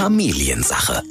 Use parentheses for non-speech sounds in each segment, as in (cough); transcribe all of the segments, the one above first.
Familiensache.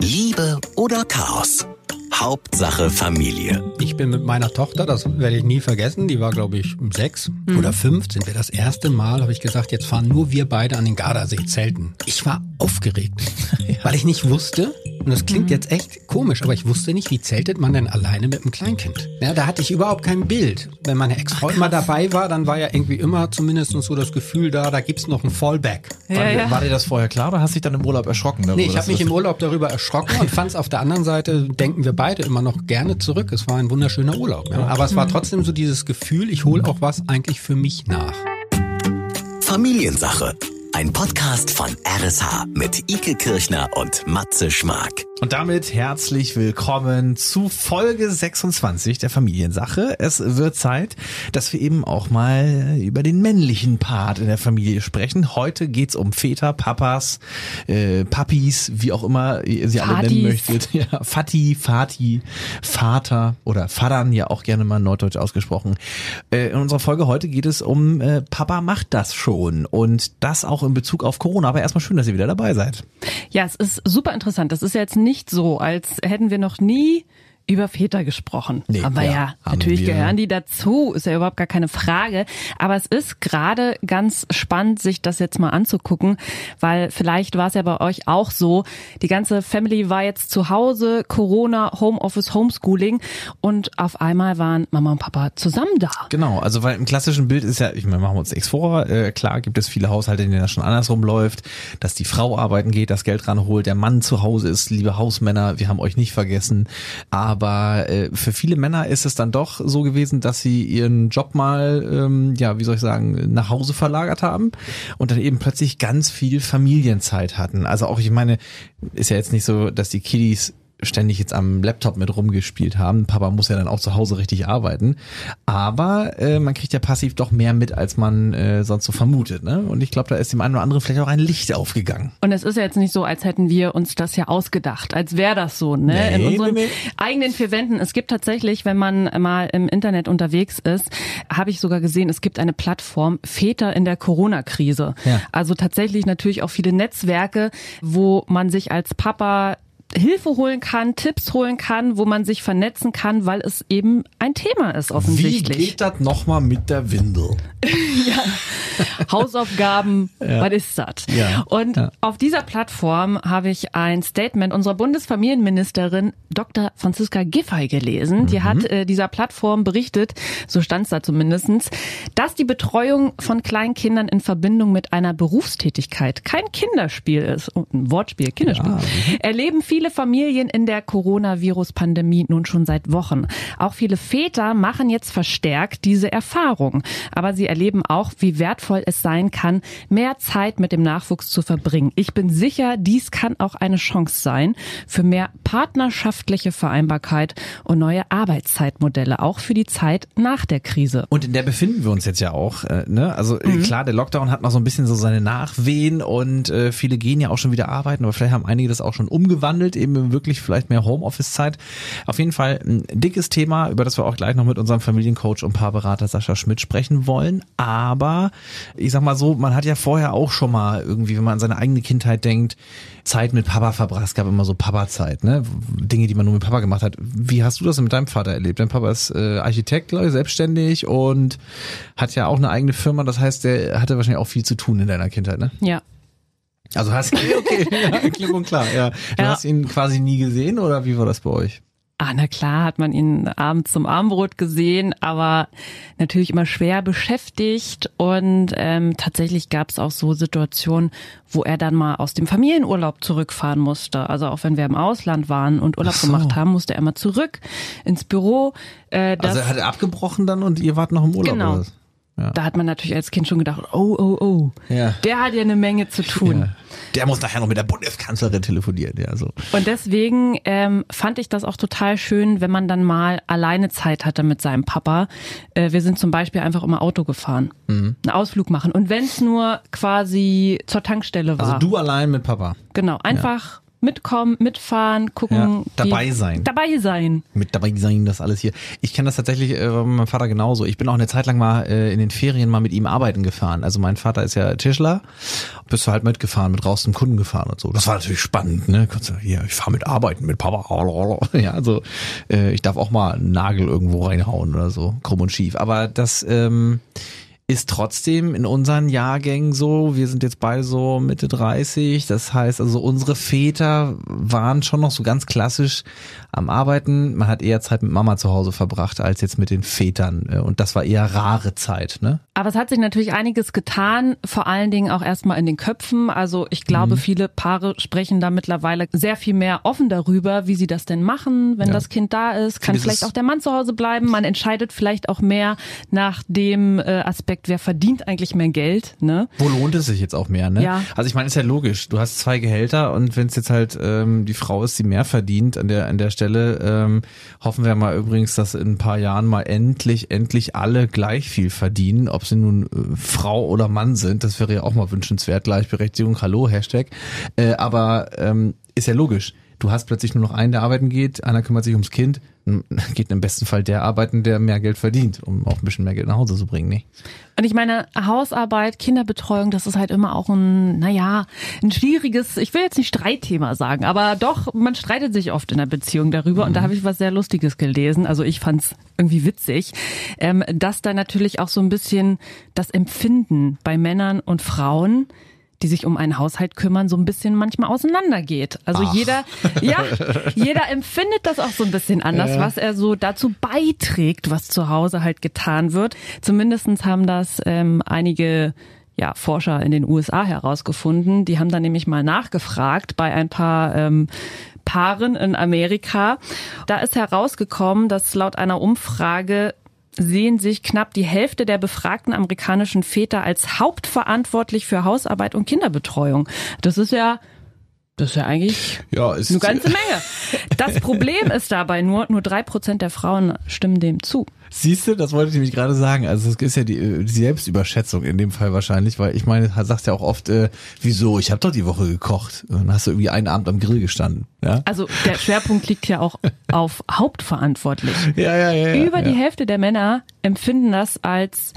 Liebe oder Chaos? Hauptsache Familie. Ich bin mit meiner Tochter, das werde ich nie vergessen, die war glaube ich sechs Mhm. oder fünf, sind wir das erste Mal, habe ich gesagt, jetzt fahren nur wir beide an den Gardasee zelten. Ich war aufgeregt, (laughs) weil ich nicht wusste, und das klingt Mhm. jetzt echt komisch, aber ich wusste nicht, wie zeltet man denn alleine mit einem Kleinkind? Ja, da hatte ich überhaupt kein Bild. Wenn meine Ex-Frau immer dabei war, dann war ja irgendwie immer zumindest so das Gefühl da, da gibt's noch ein Fallback. Ja, ja. War dir das vorher klar oder hast dich dann im Urlaub erschrocken? Darüber, Nee, ich habe mich im Urlaub darüber erschrocken und fand es auf der anderen Seite, denken wir beide immer noch gerne zurück. Es war ein wunderschöner Urlaub. Ja. Aber es war trotzdem so dieses Gefühl, ich hole auch was eigentlich für mich nach. Familiensache. Ein Podcast von RSH mit Ike Kirchner und Matze Schmark. Und damit herzlich willkommen zu Folge 26 der Familiensache. Es wird Zeit, dass wir eben auch mal über den männlichen Part in der Familie sprechen. Heute geht's um Väter, Papas, äh, Papis, wie auch immer ihr sie alle nennen Fatis. möchtet. Ja, Fati, Fati, Vater oder Fadern, ja auch gerne mal norddeutsch ausgesprochen. Äh, in unserer Folge heute geht es um äh, Papa macht das schon und das auch in Bezug auf Corona. Aber erstmal schön, dass ihr wieder dabei seid. Ja, es ist super interessant. Das ist jetzt nicht so, als hätten wir noch nie über Väter gesprochen. Nee, Aber ja, ja, natürlich wir. gehören die dazu, ist ja überhaupt gar keine Frage. Aber es ist gerade ganz spannend, sich das jetzt mal anzugucken, weil vielleicht war es ja bei euch auch so, die ganze Family war jetzt zu Hause, Corona, Homeoffice, Homeschooling und auf einmal waren Mama und Papa zusammen da. Genau, also weil im klassischen Bild ist ja, ich meine, machen wir uns nichts vor, äh, klar gibt es viele Haushalte, in denen das schon andersrum läuft, dass die Frau arbeiten geht, das Geld ranholt, der Mann zu Hause ist, liebe Hausmänner, wir haben euch nicht vergessen, aber äh, für viele Männer ist es dann doch so gewesen, dass sie ihren Job mal, ähm, ja, wie soll ich sagen, nach Hause verlagert haben und dann eben plötzlich ganz viel Familienzeit hatten. Also auch, ich meine, ist ja jetzt nicht so, dass die Kiddies ständig jetzt am Laptop mit rumgespielt haben. Papa muss ja dann auch zu Hause richtig arbeiten. Aber äh, man kriegt ja passiv doch mehr mit, als man äh, sonst so vermutet. Ne? Und ich glaube, da ist dem einen oder anderen vielleicht auch ein Licht aufgegangen. Und es ist ja jetzt nicht so, als hätten wir uns das ja ausgedacht, als wäre das so, ne? Nee, In unseren nee, nee. eigenen vier Wänden. Es gibt tatsächlich, wenn man mal im Internet unterwegs ist, habe ich sogar gesehen, es gibt eine Plattform Väter in der Corona-Krise. Ja. Also tatsächlich natürlich auch viele Netzwerke, wo man sich als Papa Hilfe holen kann, Tipps holen kann, wo man sich vernetzen kann, weil es eben ein Thema ist offensichtlich. das nochmal mit der Windel? (laughs) Hausaufgaben, was ist das? Ja, Und ja. auf dieser Plattform habe ich ein Statement unserer Bundesfamilienministerin Dr. Franziska Giffey gelesen. Die Mhm. hat äh, dieser Plattform berichtet, so stand es da zumindestens, dass die Betreuung von Kleinkindern in Verbindung mit einer Berufstätigkeit kein Kinderspiel ist. Oh, ein Wortspiel, Kinderspiel. Erleben viele Familien in der Coronavirus-Pandemie nun schon seit Wochen. Auch viele Väter machen jetzt verstärkt diese Erfahrung. Aber sie erleben auch, wie wertvoll es sein kann, mehr Zeit mit dem Nachwuchs zu verbringen. Ich bin sicher, dies kann auch eine Chance sein für mehr partnerschaftliche Vereinbarkeit und neue Arbeitszeitmodelle, auch für die Zeit nach der Krise. Und in der befinden wir uns jetzt ja auch. Äh, ne? Also äh, klar, der Lockdown hat noch so ein bisschen so seine Nachwehen und äh, viele gehen ja auch schon wieder arbeiten, aber vielleicht haben einige das auch schon umgewandelt, eben in wirklich vielleicht mehr Homeoffice-Zeit. Auf jeden Fall ein dickes Thema, über das wir auch gleich noch mit unserem Familiencoach und Paarberater Sascha Schmidt sprechen wollen. Aber ich sag mal so, man hat ja vorher auch schon mal irgendwie, wenn man an seine eigene Kindheit denkt, Zeit mit Papa verbracht. Es gab immer so Papa-Zeit, ne? Dinge, die man nur mit Papa gemacht hat. Wie hast du das mit deinem Vater erlebt? Dein Papa ist äh, Architekt, glaube ich, selbstständig und hat ja auch eine eigene Firma. Das heißt, der hatte wahrscheinlich auch viel zu tun in deiner Kindheit, ne? Ja. Also hast (laughs) okay, ja, (laughs) klipp und klar, ja. Du Ja. hast ihn quasi nie gesehen oder wie war das bei euch? Ah, na klar, hat man ihn abends zum Abendbrot gesehen, aber natürlich immer schwer beschäftigt. Und ähm, tatsächlich gab es auch so Situationen, wo er dann mal aus dem Familienurlaub zurückfahren musste. Also auch wenn wir im Ausland waren und Urlaub so. gemacht haben, musste er mal zurück ins Büro. Äh, das, Also hat er abgebrochen dann und ihr wart noch im Urlaub Genau. Ja. da hat man natürlich als Kind schon gedacht, oh, oh, oh, Ja. der hat ja eine Menge zu tun. Ja. Der muss nachher noch mit der Bundeskanzlerin telefonieren, ja so. Und deswegen ähm, fand ich das auch total schön, wenn man dann mal alleine Zeit hatte mit seinem Papa. Äh, wir sind zum Beispiel einfach immer Auto gefahren, einen Ausflug machen. Und wenn es nur quasi zur Tankstelle war. Also du allein mit Papa. Genau, einfach mitkommen, mitfahren, gucken. Ja, dabei wie, sein. Dabei sein. mit dabei sein, das alles hier. Ich kenne das tatsächlich äh, bei meinem Vater genauso. Ich bin auch eine Zeit lang mal äh, in den Ferien mal mit ihm arbeiten gefahren. Also mein Vater ist ja Tischler, bist du halt mitgefahren, mit raus zum Kunden gefahren und so. Das war natürlich spannend, ne? Konntest du, Hier, ich fahre mit arbeiten mit Papa. (laughs) Ja, also äh, ich darf auch mal einen Nagel irgendwo reinhauen oder so, krumm und schief. Aber das ähm, ist trotzdem in unseren Jahrgängen so, wir sind jetzt beide so Mitte 30, das heißt also unsere Väter waren schon noch so ganz klassisch am Arbeiten, man hat eher Zeit mit Mama zu Hause verbracht als jetzt mit den Vätern äh, und das war eher rare Zeit, ne? Aber es hat sich natürlich einiges getan, vor allen Dingen auch erstmal in den Köpfen. Also ich glaube, viele Paare sprechen da mittlerweile sehr viel mehr offen darüber, wie sie das denn machen, wenn Ja. das Kind da ist. Kann Dieses- vielleicht auch der Mann zu Hause bleiben. Man entscheidet vielleicht auch mehr nach dem äh, Aspekt, wer verdient eigentlich mehr Geld. Ne? Wo lohnt es sich jetzt auch mehr, ne? Ja. Also ich meine, ist ja logisch. Du hast zwei Gehälter und wenn es jetzt halt ähm, die Frau ist, die mehr verdient an der an der Stelle, ähm, hoffen wir mal übrigens, dass in ein paar Jahren mal endlich endlich alle gleich viel verdienen, ob sie nun äh, Frau oder Mann sind. Das wäre ja auch mal wünschenswert. Gleichberechtigung, hallo Hashtag. Äh, aber ähm, ist ja logisch. Du hast plötzlich nur noch einen, der arbeiten geht, einer kümmert sich ums Kind, (laughs) geht im besten Fall der arbeiten, der mehr Geld verdient, um auch ein bisschen mehr Geld nach Hause zu bringen, ne? Und ich meine, Hausarbeit, Kinderbetreuung, das ist halt immer auch ein, naja, ein schwieriges, ich will jetzt nicht Streitthema sagen, aber doch, man streitet sich oft in der Beziehung darüber. Und da habe ich was sehr Lustiges gelesen. Also ich fand's irgendwie witzig, ähm, dass da natürlich auch so ein bisschen das Empfinden bei Männern und Frauen die sich um einen Haushalt kümmern, so ein bisschen manchmal auseinandergeht. Also jeder, ja, (laughs) jeder empfindet das auch so ein bisschen anders, was er so dazu beiträgt, was zu Hause halt getan wird. Zumindestens haben das ähm, einige ja, Forscher in den USA herausgefunden. Die haben dann nämlich mal nachgefragt bei ein paar ähm, Paaren in Amerika. Da ist herausgekommen, dass laut einer Umfrage sehen sich knapp die Hälfte der befragten amerikanischen Väter als hauptverantwortlich für Hausarbeit und Kinderbetreuung. Das ist ja, das ist ja eigentlich Ja, ist eine ganze (laughs) Menge. Das Problem ist dabei nur, nur drei Prozent der Frauen stimmen dem zu. Siehst du, das wollte ich nämlich gerade sagen. Also es ist ja die, äh, die Selbstüberschätzung in dem Fall wahrscheinlich, weil ich meine, du sagst ja auch oft, äh, wieso, ich habe doch die Woche gekocht. Und dann hast du irgendwie einen Abend am Grill gestanden. Ja, Also der Schwerpunkt liegt ja auch (laughs) auf hauptverantwortlich. ja, ja. ja, ja Über die ja. Hälfte der Männer empfinden das als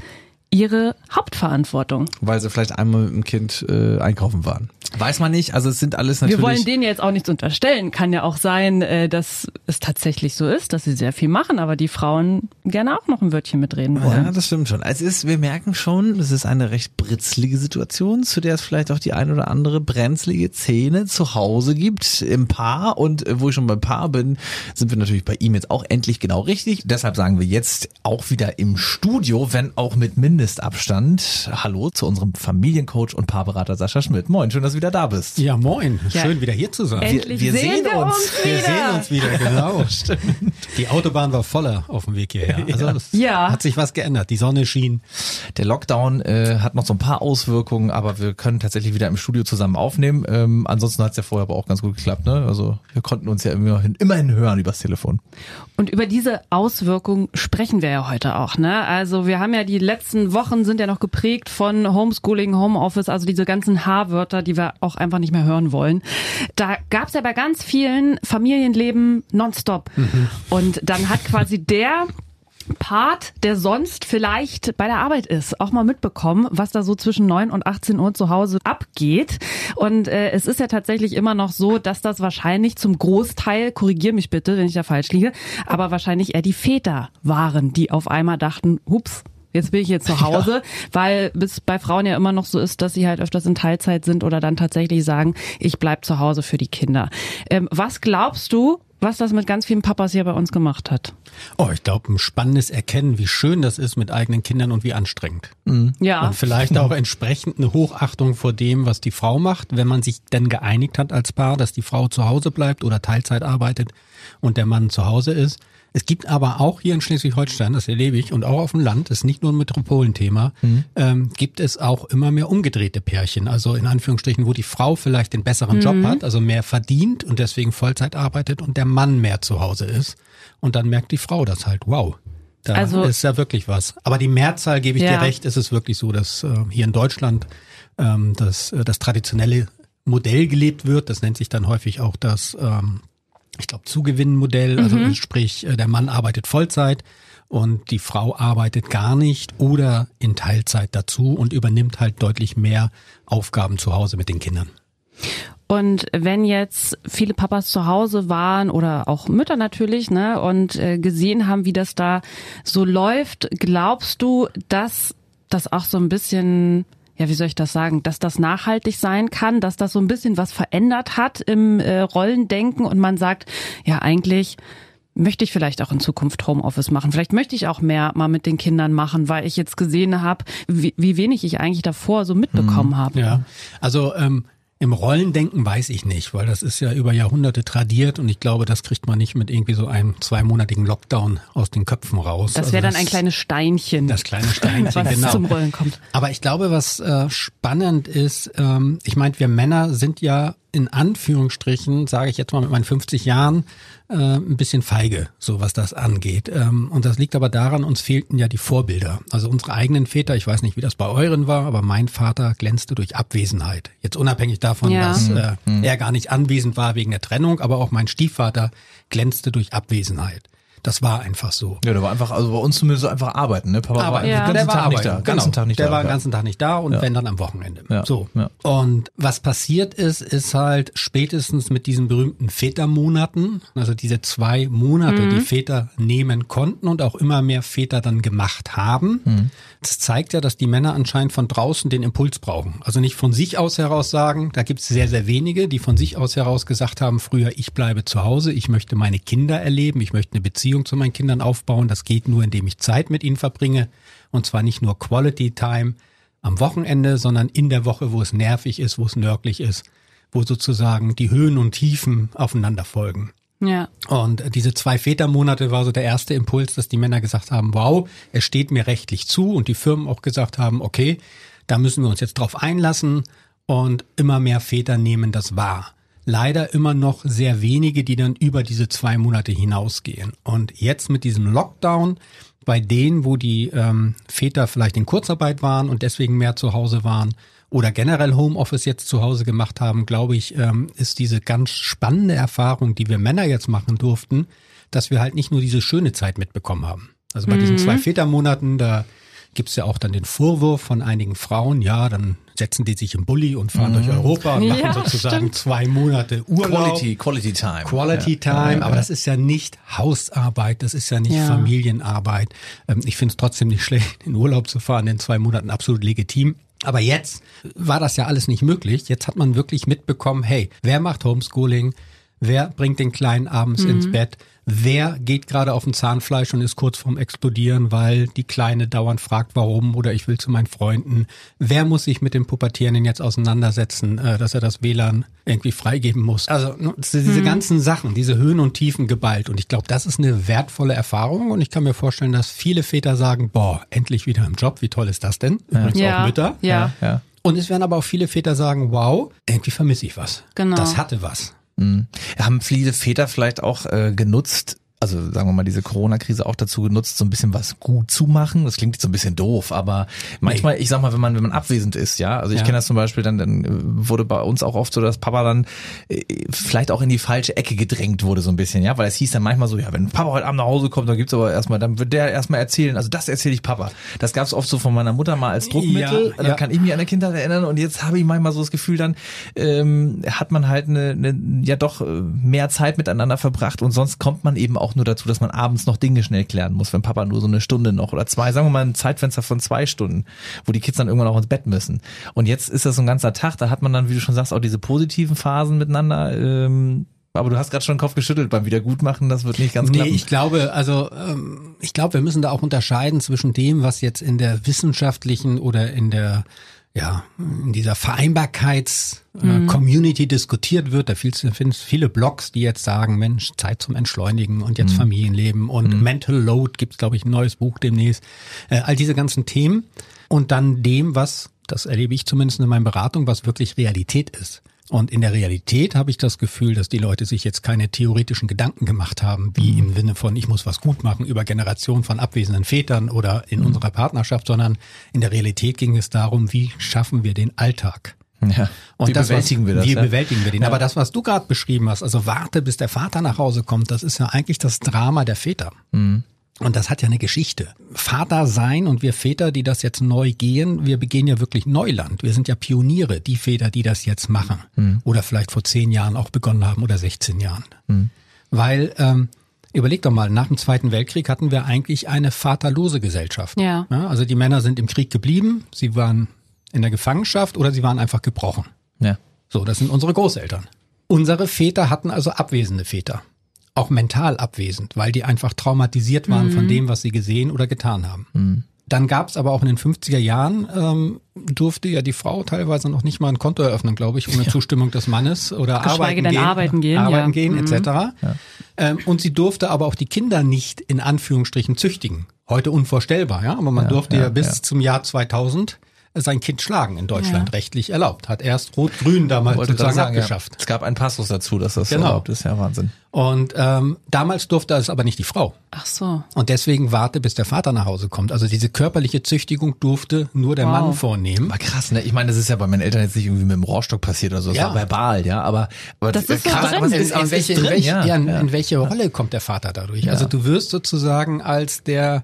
ihre Hauptverantwortung. Weil sie vielleicht einmal mit dem Kind äh, einkaufen waren. Weiß man nicht, also es sind alles natürlich... Wir wollen denen jetzt auch nichts unterstellen. Kann ja auch sein, äh, dass es tatsächlich so ist, dass sie sehr viel machen, aber die Frauen gerne auch noch ein Wörtchen mitreden wollen. Ja, das stimmt schon. Es ist, wir merken schon, es ist eine recht britzlige Situation, zu der es vielleicht auch die ein oder andere brenzlige Szene zu Hause gibt im Paar. Und äh, wo ich schon beim Paar bin, sind wir natürlich bei ihm jetzt auch endlich genau richtig. Deshalb sagen wir jetzt auch wieder im Studio, wenn auch mit Mindestabstand. Hallo zu unserem Familiencoach und Paarberater Sascha Schmidt. Moin, schön, dass du wieder da bist. Ja, moin. Ja. Schön wieder hier zu sein. Endlich wir sehen, sehen wir uns. uns, Wir wieder. sehen uns wieder, genau. (laughs) Die Autobahn war voller auf dem Weg hierher. (laughs) Also es Ja. hat sich was geändert. Die Sonne schien. Der Lockdown äh, hat noch so ein paar Auswirkungen, aber wir können tatsächlich wieder im Studio zusammen aufnehmen. Ähm, ansonsten hat es ja vorher aber auch ganz gut geklappt. Ne? Also wir konnten uns ja immerhin, immerhin hören übers Telefon. Und über diese Auswirkungen sprechen wir ja heute auch. Ne? Also wir haben ja die letzten Wochen sind ja noch geprägt von Homeschooling, Homeoffice, also diese ganzen H-Wörter, die wir auch einfach nicht mehr hören wollen. Da gab es ja bei ganz vielen Familienleben nonstop. Und dann hat quasi der Part, der sonst vielleicht bei der Arbeit ist, auch mal mitbekommen, was da so zwischen 9 und 18 Uhr zu Hause abgeht. Und äh, es ist ja tatsächlich immer noch so, dass das wahrscheinlich zum Großteil, korrigier mich bitte, wenn ich da falsch liege, aber wahrscheinlich eher die Väter waren, die auf einmal dachten, hups, Jetzt bin ich hier zu Hause, weil bis bei Frauen ja immer noch so ist, dass sie halt öfters in Teilzeit sind oder dann tatsächlich sagen, ich bleib zu Hause für die Kinder. Ähm, was glaubst du, was das mit ganz vielen Papas hier bei uns gemacht hat? Oh, ich glaube, ein spannendes Erkennen, wie schön das ist mit eigenen Kindern und wie anstrengend. Ja. Und vielleicht auch entsprechend eine Hochachtung vor dem, was die Frau macht, wenn man sich dann geeinigt hat als Paar, dass die Frau zu Hause bleibt oder Teilzeit arbeitet und der Mann zu Hause ist. Es gibt aber auch hier in Schleswig-Holstein, das erlebe ich, und auch auf dem Land, ist nicht nur ein Metropolenthema, ähm, gibt es auch immer mehr umgedrehte Pärchen. Also in Anführungsstrichen, wo die Frau vielleicht den besseren Job hat, also mehr verdient und deswegen Vollzeit arbeitet und der Mann mehr zu Hause ist. Und dann merkt die Frau das halt, wow. Da Also- ist ja wirklich was. Aber die Mehrzahl, gebe ich Ja. dir recht, ist es wirklich so, dass äh, hier in Deutschland ähm, das, äh, das traditionelle Modell gelebt wird. Das nennt sich dann häufig auch das, ähm, ich glaube, Zugewinnmodell. Also sprich, äh, der Mann arbeitet Vollzeit und die Frau arbeitet gar nicht oder in Teilzeit dazu und übernimmt halt deutlich mehr Aufgaben zu Hause mit den Kindern. Und wenn jetzt viele Papas zu Hause waren oder auch Mütter natürlich, ne, und äh, gesehen haben, wie das da so läuft, glaubst du, dass das auch so ein bisschen ja, wie soll ich das sagen, dass das nachhaltig sein kann, dass das so ein bisschen was verändert hat im äh, Rollendenken und man sagt, ja, eigentlich möchte ich vielleicht auch in Zukunft Homeoffice machen. Vielleicht möchte ich auch mehr mal mit den Kindern machen, weil ich jetzt gesehen habe, wie, wie wenig ich eigentlich davor so mitbekommen habe. Ja, also ähm, im Rollendenken weiß ich nicht, weil das ist ja über Jahrhunderte tradiert und ich glaube, das kriegt man nicht mit irgendwie so einem zweimonatigen Lockdown aus den Köpfen raus. Das wäre Also dann ein kleines Steinchen, das kleine Steinchen, (laughs) was genau. zum Rollen kommt. Aber ich glaube, was äh, spannend ist, ähm, ich meine, wir Männer sind ja in Anführungsstrichen, sage ich jetzt mal mit meinen 50 Jahren, äh, ein bisschen feige, so was das angeht. Ähm, und das liegt aber daran, uns fehlten ja die Vorbilder. Also unsere eigenen Väter, ich weiß nicht, wie das bei euren war, aber mein Vater glänzte durch Abwesenheit. Jetzt unabhängig davon, Ja. dass äh, er gar nicht anwesend war wegen der Trennung, aber auch mein Stiefvater glänzte durch Abwesenheit. Das war einfach so. Ja, der war einfach, also bei uns zumindest einfach arbeiten, ne? Papa war Aber einfach Ja. den ganzen der war Tag nicht arbeiten. da. Genau. Ganzen Tag nicht der da. war den ganzen Tag nicht da und Ja. wenn dann am Wochenende. Ja. So. Ja. Und was passiert ist, ist halt spätestens mit diesen berühmten Vätermonaten, also diese zwei Monate, die Väter nehmen konnten und auch immer mehr Väter dann gemacht haben. Das zeigt ja, dass die Männer anscheinend von draußen den Impuls brauchen. Also nicht von sich aus heraus sagen, da gibt es sehr, sehr wenige, die von sich aus heraus gesagt haben, früher ich bleibe zu Hause, ich möchte meine Kinder erleben, ich möchte eine Beziehung zu meinen Kindern aufbauen. Das geht nur, indem ich Zeit mit ihnen verbringe. Und zwar nicht nur Quality Time am Wochenende, sondern in der Woche, wo es nervig ist, wo es nördlich ist, wo sozusagen die Höhen und Tiefen aufeinander folgen. Ja. Und diese zwei Vätermonate war so der erste Impuls, dass die Männer gesagt haben, wow, es steht mir rechtlich zu und die Firmen auch gesagt haben, okay, da müssen wir uns jetzt drauf einlassen und immer mehr Väter nehmen das wahr. Leider immer noch sehr wenige, die dann über diese zwei Monate hinausgehen. Und jetzt mit diesem Lockdown, bei denen, wo die ähm, Väter vielleicht in Kurzarbeit waren und deswegen mehr zu Hause waren, oder generell Homeoffice jetzt zu Hause gemacht haben, glaube ich, ähm, ist diese ganz spannende Erfahrung, die wir Männer jetzt machen durften, dass wir halt nicht nur diese schöne Zeit mitbekommen haben. Also bei diesen zwei Vätermonaten, da gibt's ja auch dann den Vorwurf von einigen Frauen, ja, dann setzen die sich im Bulli und fahren durch Europa und machen Ja, sozusagen stimmt. zwei Monate Urlaub. Quality, Quality Time. Quality Ja. Time, aber das ist ja nicht Hausarbeit, das ist ja nicht Ja. Familienarbeit. Ähm, ich finde es trotzdem nicht schlecht, in Urlaub zu fahren in zwei Monaten, absolut legitim. Aber jetzt war das ja alles nicht möglich. Jetzt hat man wirklich mitbekommen, hey, wer macht Homeschooling? Wer bringt den Kleinen abends ins Bett? Wer geht gerade auf dem Zahnfleisch und ist kurz vorm Explodieren, weil die Kleine dauernd fragt, warum oder ich will zu meinen Freunden? Wer muss sich mit dem Pubertierenden jetzt auseinandersetzen, äh, dass er das WLAN irgendwie freigeben muss? Also diese ganzen Sachen, diese Höhen und Tiefen geballt. Und ich glaube, das ist eine wertvolle Erfahrung. Und ich kann mir vorstellen, dass viele Väter sagen, boah, endlich wieder im Job. Wie toll ist das denn? Übrigens Ja. auch Mütter. Ja. Ja. Und es werden aber auch viele Väter sagen, wow, irgendwie vermisse ich was. Genau. Das hatte was. Mhm. Haben viele Väter vielleicht auch äh, genutzt, also sagen wir mal diese Corona-Krise auch dazu genutzt, so ein bisschen was gut zu machen. Das klingt jetzt so ein bisschen doof, aber manchmal, ich sag mal, wenn man wenn man abwesend ist, ja, also ich Ja. kenne das zum Beispiel, dann, dann wurde bei uns auch oft so, dass Papa dann äh, vielleicht auch in die falsche Ecke gedrängt wurde so ein bisschen, ja, weil es hieß dann manchmal so, ja, wenn Papa heute Abend nach Hause kommt, dann gibt's aber erstmal, dann wird der erstmal erzählen, also das erzähle ich Papa. Das gab's oft so von meiner Mutter mal als Druckmittel, Ja, da ja. kann ich mich an der Kindheit erinnern und jetzt habe ich manchmal so das Gefühl, dann ähm, hat man halt eine, eine ja doch äh, mehr Zeit miteinander verbracht und sonst kommt man eben auch nur dazu, dass man abends noch Dinge schnell klären muss, wenn Papa nur so eine Stunde noch oder zwei, sagen wir mal ein Zeitfenster von zwei Stunden, wo die Kids dann irgendwann auch ins Bett müssen. Und jetzt ist das so ein ganzer Tag, da hat man dann, wie du schon sagst, auch diese positiven Phasen miteinander. Ähm, aber du hast gerade schon den Kopf geschüttelt beim Wiedergutmachen, das wird nicht ganz Nee, klappen. ich glaube, also ähm, ich glaube, wir müssen da auch unterscheiden zwischen dem, was jetzt in der wissenschaftlichen oder in der ja, in dieser Vereinbarkeits-Community diskutiert wird. Da findest du viele Blogs, die jetzt sagen, Mensch, Zeit zum Entschleunigen und jetzt Familienleben und Mental Load gibt's, glaube ich, ein neues Buch demnächst. Äh, all diese ganzen Themen. Und dann dem, was, das erlebe ich zumindest in meiner Beratung, was wirklich Realität ist. Und in der Realität habe ich das Gefühl, dass die Leute sich jetzt keine theoretischen Gedanken gemacht haben, wie im Sinne von, ich muss was gut machen über Generationen von abwesenden Vätern oder in unserer Partnerschaft, sondern in der Realität ging es darum, wie schaffen wir den Alltag. Ja. Und Wie das, bewältigen was, wir das? Wie ja? bewältigen wir den? Aber das, was du gerade beschrieben hast, also warte, bis der Vater nach Hause kommt, das ist ja eigentlich das Drama der Väter. Mhm. Und das hat ja eine Geschichte. Vater sein und wir Väter, die das jetzt neu gehen, wir begehen ja wirklich Neuland. Wir sind ja Pioniere, die Väter, die das jetzt machen. Mhm. Oder vielleicht vor zehn Jahren auch begonnen haben oder 16 Jahren. Weil, ähm, überleg doch mal, nach dem Zweiten Weltkrieg hatten wir eigentlich eine vaterlose Gesellschaft. Ja. Ja, also die Männer sind im Krieg geblieben, sie waren in der Gefangenschaft oder sie waren einfach gebrochen. ja. So, das sind unsere Großeltern. Unsere Väter hatten also abwesende Väter. Auch mental abwesend, weil die einfach traumatisiert waren von dem, was sie gesehen oder getan haben. Dann gab es aber auch in den 50er Jahren, ähm, durfte ja die Frau teilweise noch nicht mal ein Konto eröffnen, glaube ich, ohne (laughs) Zustimmung des Mannes oder Geschweige arbeiten denn gehen, arbeiten gehen, arbeiten ja. gehen Mhm. etc. Ähm, und sie durfte aber auch die Kinder nicht in Anführungsstrichen züchtigen. Heute unvorstellbar, ja, aber man Ja, durfte ja, ja, bis ja. zum Jahr 2000 sein Kind schlagen in Deutschland rechtlich erlaubt. Hat erst Rot-Grün damals Wollte sozusagen sagen, ja. abgeschafft. Es gab einen Passus dazu, dass das Genau. erlaubt ist. Ja, Wahnsinn. Und ähm, damals durfte es aber nicht die Frau. Ach so. Und deswegen warte, bis der Vater nach Hause kommt. Also diese körperliche Züchtigung durfte nur der Wow. Mann vornehmen. Aber krass, ne? Ich meine, das ist ja bei meinen Eltern jetzt nicht irgendwie mit dem Rohrstock passiert oder so. Das Ja. war verbal, ja. Aber, aber Das ist so krass, drin. aber es In, ist, in, welche, ist in, drin, welche, ja. ja, in, ja. in welche Rolle kommt der Vater dadurch? Also du wirst sozusagen als der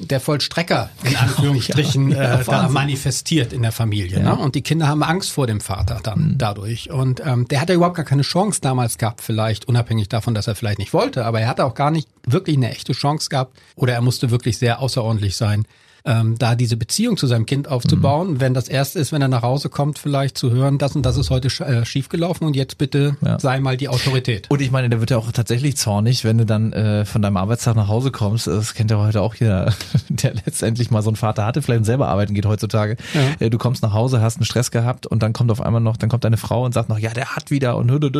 der Vollstrecker in Anführungsstrichen Ja, ja, äh, da manifestiert in der Familie. Ne? Und die Kinder haben Angst vor dem Vater dann Mhm. dadurch. Und ähm, der hat ja überhaupt gar keine Chance damals gehabt, vielleicht unabhängig davon, dass er vielleicht nicht wollte, aber er hatte auch gar nicht wirklich eine echte Chance gehabt oder er musste wirklich sehr außerordentlich sein, ähm, da diese Beziehung zu seinem Kind aufzubauen. Mhm. Wenn das erste ist, wenn er nach Hause kommt, vielleicht zu hören, das und das ist heute sch äh, schiefgelaufen und jetzt bitte Ja. sei mal die Autorität. Und ich meine, der wird ja auch tatsächlich zornig, wenn du dann äh, von deinem Arbeitstag nach Hause kommst. Das kennt ja heute auch jeder, (laughs) der letztendlich mal so einen Vater hatte, vielleicht selber arbeiten geht heutzutage. Ja. Äh, du kommst nach Hause, hast einen Stress gehabt und dann kommt auf einmal noch, dann kommt deine Frau und sagt noch, ja, der hat wieder und, und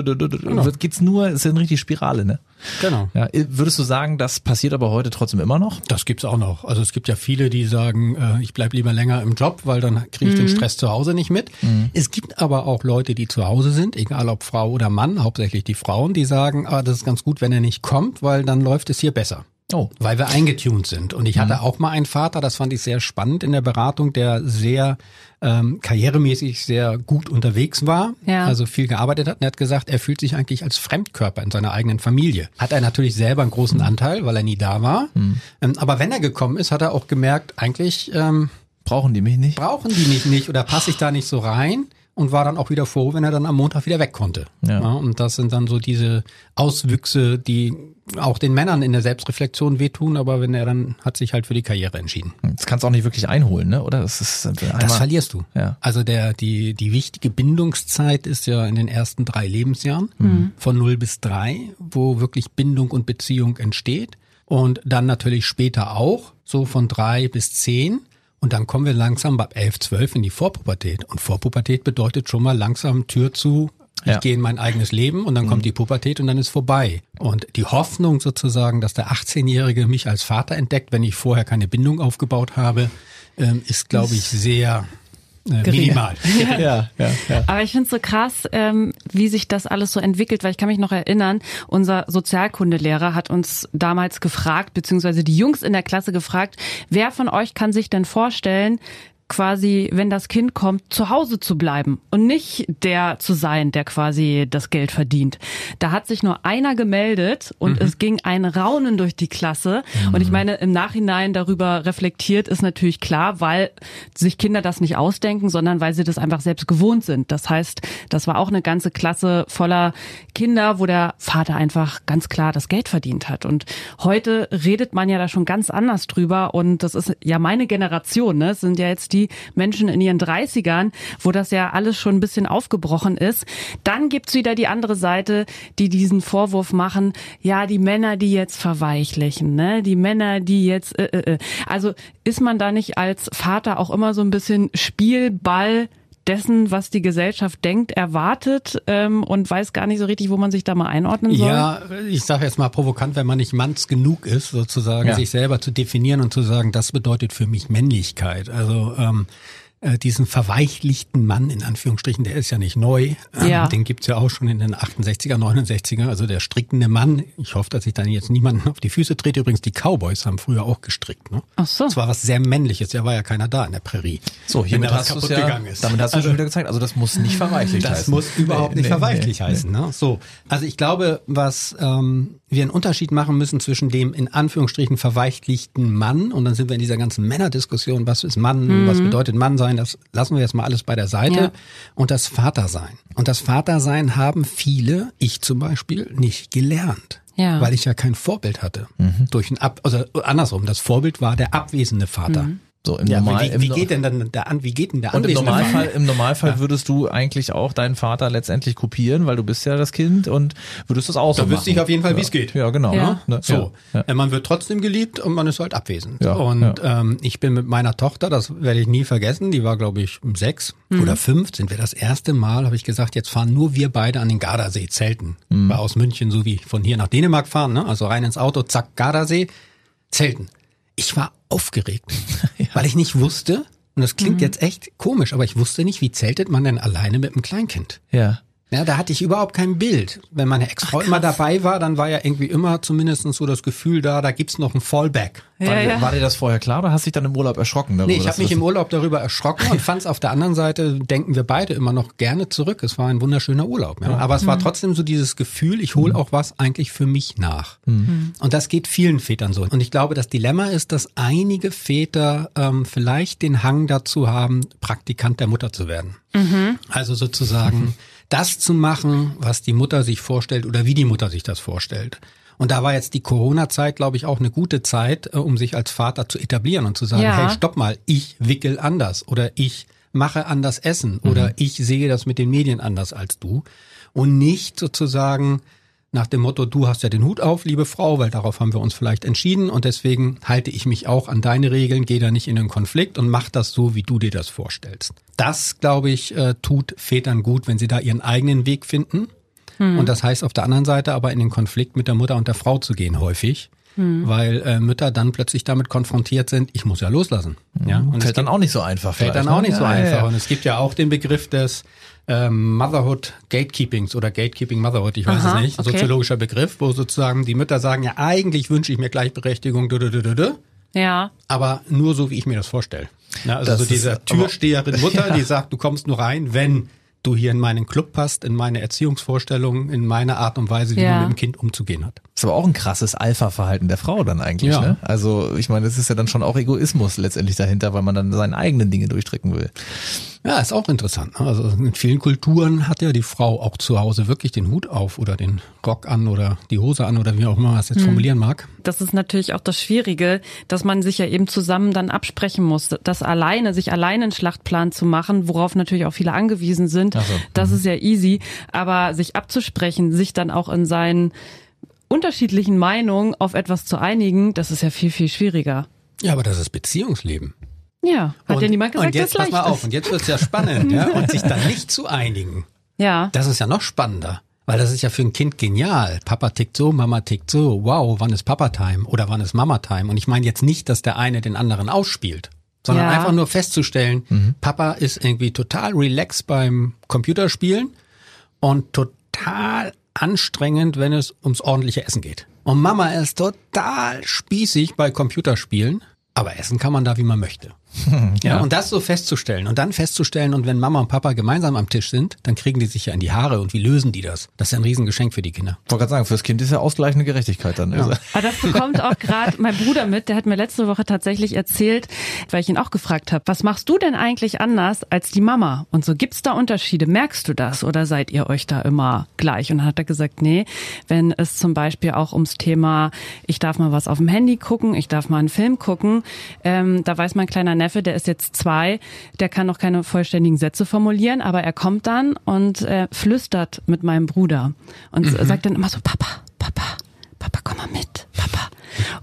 Genau. wird geht's nur, ist ja eine richtige Spirale, ne? Genau. Ja, äh, würdest du sagen, das passiert aber heute trotzdem immer noch? Das gibt's auch noch. Also es gibt ja viele, die sagen, äh, ich bleib lieber länger im Job, weil dann kriege ich den Stress zu Hause nicht mit. Es gibt aber auch Leute, die zu Hause sind, egal ob Frau oder Mann, hauptsächlich die Frauen, die sagen, ah, das ist ganz gut, wenn er nicht kommt, weil dann läuft es hier besser. Oh. Weil wir eingetunt sind. Und ich hatte auch mal einen Vater, das fand ich sehr spannend in der Beratung, der sehr ähm, karrieremäßig sehr gut unterwegs war, Ja. also viel gearbeitet hat. Und er hat gesagt, er fühlt sich eigentlich als Fremdkörper in seiner eigenen Familie. Hat er natürlich selber einen großen Anteil, weil er nie da war. Ähm, aber wenn er gekommen ist, hat er auch gemerkt, eigentlich ähm, Brauchen die mich nicht? brauchen die mich nicht oder passe ich da nicht so rein. Und war dann auch wieder froh, wenn er dann am Montag wieder weg konnte. Ja. und das sind dann so diese Auswüchse, die auch den Männern in der Selbstreflexion wehtun, aber wenn er dann hat sich halt für die Karriere entschieden. Das kannst du auch nicht wirklich einholen, ne? Oder? Das ist einmal, Das verlierst du. Ja. Also der, die, die wichtige Bindungszeit ist ja in den ersten drei Lebensjahren, von 0 bis 3, wo wirklich Bindung und Beziehung entsteht. Und dann natürlich später auch, so von 3 bis 10. Und dann kommen wir langsam ab 11, 12 in die Vorpubertät. Und Vorpubertät bedeutet schon mal langsam Tür zu, ich Ja. gehe in mein eigenes Leben und dann kommt die Pubertät und dann ist vorbei. Und die Hoffnung sozusagen, dass der 18-Jährige mich als Vater entdeckt, wenn ich vorher keine Bindung aufgebaut habe, ähm, ist, glaube ich, sehr äh, Gering. minimal. (laughs) Ja, ja, ja. Aber ich finde es so krass, ähm, wie sich das alles so entwickelt, weil ich kann mich noch erinnern, unser Sozialkundelehrer hat uns damals gefragt, beziehungsweise die Jungs in der Klasse gefragt, wer von euch kann sich denn vorstellen, quasi, wenn das Kind kommt, zu Hause zu bleiben und nicht der zu sein, der quasi das Geld verdient. Da hat sich nur einer gemeldet und es ging ein Raunen durch die Klasse. Und ich meine, im Nachhinein darüber reflektiert ist natürlich klar, weil sich Kinder das nicht ausdenken, sondern weil sie das einfach selbst gewohnt sind. Das heißt, das war auch eine ganze Klasse voller Kinder, wo der Vater einfach ganz klar das Geld verdient hat. Und heute redet man ja da schon ganz anders drüber. Und das ist ja meine Generation, ne? Es sind ja jetzt die Menschen in ihren 30ern, wo das ja alles schon ein bisschen aufgebrochen ist. Dann gibt's wieder die andere Seite, die diesen Vorwurf machen, ja, die Männer, die jetzt verweichlichen, ne? Die Männer, die jetzt, äh, äh, äh. also ist man da nicht als Vater auch immer so ein bisschen Spielball dessen, was die Gesellschaft denkt, erwartet ähm, und weiß gar nicht so richtig, wo man sich da mal einordnen soll? Ja, ich sage jetzt mal provokant, wenn man nicht manns genug ist, sozusagen Ja. sich selber zu definieren und zu sagen, das bedeutet für mich Männlichkeit. Also ähm, äh, diesen verweichlichten Mann, in Anführungsstrichen, der ist ja nicht neu. Ähm, Ja. Den gibt's ja auch schon in den 68er, 69er, also der strickende Mann. Ich hoffe, dass ich dann jetzt niemanden auf die Füße trete. Übrigens, die Cowboys haben früher auch gestrickt. Ne? Ach so. Das war was sehr Männliches, da war ja keiner da in der Prärie. So, Wenn hiermit hast du ja, gegangen ist. damit hast du Also- schon wieder gezeigt. Also das muss nicht verweichlicht das heißen. muss überhaupt Nee, nicht nee, verweichlich nee, heißen. Ne? So, also ich glaube, was ähm, wir einen Unterschied machen müssen zwischen dem in Anführungsstrichen verweichlichten Mann und dann sind wir in dieser ganzen Männerdiskussion, was ist Mann, was bedeutet Mann sein, das lassen wir jetzt mal alles bei der Seite Ja. und das Vatersein. Und das Vatersein haben viele, ich zum Beispiel, nicht gelernt. Ja. Weil ich ja kein Vorbild hatte. Durch ein Ab, also andersrum, das Vorbild war der abwesende Vater. So, im Ja, Normal, wie, wie geht denn dann der an, wie geht denn der Und im? Normalfall, im Normalfall würdest du eigentlich auch deinen Vater letztendlich kopieren, weil du bist ja das Kind und würdest das auch so Da wüsste ich auf jeden Fall, wie ja. es geht. Ja, genau. Ja. Ne? So, Ja. Äh, man wird trotzdem geliebt und man ist halt abwesend. Ja, und Ähm, ich bin mit meiner Tochter, das werde ich nie vergessen, die war glaube ich sechs oder fünf, sind wir das erste Mal, habe ich gesagt, jetzt fahren nur wir beide an den Gardasee zelten. War aus München, so wie von hier nach Dänemark fahren, ne? also rein ins Auto, zack, Gardasee, zelten. Ich war aufgeregt, (laughs) weil ich nicht wusste, und das klingt jetzt echt komisch, aber ich wusste nicht, wie zeltet man denn alleine mit einem Kleinkind? ja. Ja, da hatte ich überhaupt kein Bild. Wenn meine Ex-Frau immer dabei war, dann war ja irgendwie immer zumindest so das Gefühl da, da gibt's noch ein Fallback. Ja, war, dir- ja. war dir das vorher klar oder hast du dich dann im Urlaub erschrocken darüber? Nee, ich habe mich im Urlaub darüber erschrocken und fand es auf der anderen Seite, denken wir beide immer noch gerne zurück. Es war ein wunderschöner Urlaub. Ja. Aber es war trotzdem so dieses Gefühl, ich hole auch was eigentlich für mich nach. Und das geht vielen Vätern so. Und ich glaube, das Dilemma ist, dass einige Väter ähm, vielleicht den Hang dazu haben, Praktikant der Mutter zu werden. Also sozusagen (laughs) das zu machen, was die Mutter sich vorstellt oder wie die Mutter sich das vorstellt. Und da war jetzt die Corona-Zeit, glaube ich, auch eine gute Zeit, äh, um sich als Vater zu etablieren und zu sagen, Ja. hey, stopp mal, ich wickel anders oder ich mache anders Essen oder ich sehe das mit den Medien anders als du. Und nicht sozusagen nach dem Motto, du hast ja den Hut auf, liebe Frau, weil darauf haben wir uns vielleicht entschieden und deswegen halte ich mich auch an deine Regeln, gehe da nicht in den Konflikt und mach das so, wie du dir das vorstellst. Das, glaube ich, äh, tut Vätern gut, wenn sie da ihren eigenen Weg finden. Und das heißt auf der anderen Seite aber in den Konflikt mit der Mutter und der Frau zu gehen häufig, weil äh, Mütter dann plötzlich damit konfrontiert sind, ich muss ja loslassen. Ja, und es Fällt dann gibt- auch nicht so einfach. Fällt dann auch ne? nicht so Ja, einfach. Ja, ja. Und es gibt ja auch den Begriff des ähm, Motherhood Gatekeepings oder Gatekeeping Motherhood, ich weiß Aha, es nicht, okay. soziologischer Begriff, wo sozusagen die Mütter sagen, ja eigentlich wünsche ich mir Gleichberechtigung, du, du, du, du, du, Ja. aber nur so, wie ich mir das vorstelle. Ja, also Das so diese Türsteherin Mutter, (laughs) Ja. die sagt, du kommst nur rein, wenn du hier in meinen Club passt, in meine Erziehungsvorstellungen, in meine Art und Weise, wie Ja. man mit dem Kind umzugehen hat. ist aber auch ein krasses Alpha-Verhalten der Frau dann eigentlich. Ja. Ne? Also ich meine, das ist ja dann schon auch Egoismus letztendlich dahinter, weil man dann seine eigenen Dinge durchdrücken will. Ja, ist auch interessant. ne? Also in vielen Kulturen hat ja die Frau auch zu Hause wirklich den Hut auf oder den Rock an oder die Hose an oder wie auch immer man das jetzt formulieren mag. Das ist natürlich auch das Schwierige, dass man sich ja eben zusammen dann absprechen muss. Das alleine, sich alleine einen Schlachtplan zu machen, worauf natürlich auch viele angewiesen sind, so. das ist ja easy. Aber sich abzusprechen, sich dann auch in seinen unterschiedlichen Meinungen auf etwas zu einigen, das ist ja viel, viel schwieriger. Ja, aber das ist Beziehungsleben. Ja, hat und, ja niemand gesagt, und jetzt dass pass mal auf, ist. und jetzt wird's ja spannend, ja, und sich dann nicht zu einigen. Ja, Das ist ja noch spannender. Weil das ist ja für ein Kind genial. Papa tickt so, Mama tickt so. Wow, wann ist Papa-Time oder wann ist Mama-Time? Und ich meine jetzt nicht, dass der eine den anderen ausspielt, sondern Ja. einfach nur festzustellen, Papa ist irgendwie total relaxed beim Computerspielen und total anstrengend, wenn es ums ordentliche Essen geht. Und Mama ist total spießig bei Computerspielen, aber essen kann man da, wie man möchte. (laughs) Ja, und das so festzustellen und dann festzustellen, und wenn Mama und Papa gemeinsam am Tisch sind, dann kriegen die sich ja in die Haare und wie lösen die das? Das ist ja ein Riesengeschenk für die Kinder. Ich wollte gerade sagen, fürs Kind ist ja ausgleichende Gerechtigkeit dann. Also, Aber das bekommt auch gerade mein Bruder mit. Der hat mir letzte Woche tatsächlich erzählt, weil ich ihn auch gefragt habe, was machst du denn eigentlich anders als die Mama? Und so gibt's da Unterschiede? Merkst du das oder seid ihr euch da immer gleich? Und dann hat er gesagt, nee, wenn es zum Beispiel auch ums Thema, ich darf mal was auf dem Handy gucken, ich darf mal einen Film gucken, ähm, da weiß mein kleiner Neffe, der ist jetzt zwei, der kann noch keine vollständigen Sätze formulieren, aber er kommt dann und äh, flüstert mit meinem Bruder und sagt dann immer so, Papa, Papa, Papa, komm mal mit, Papa.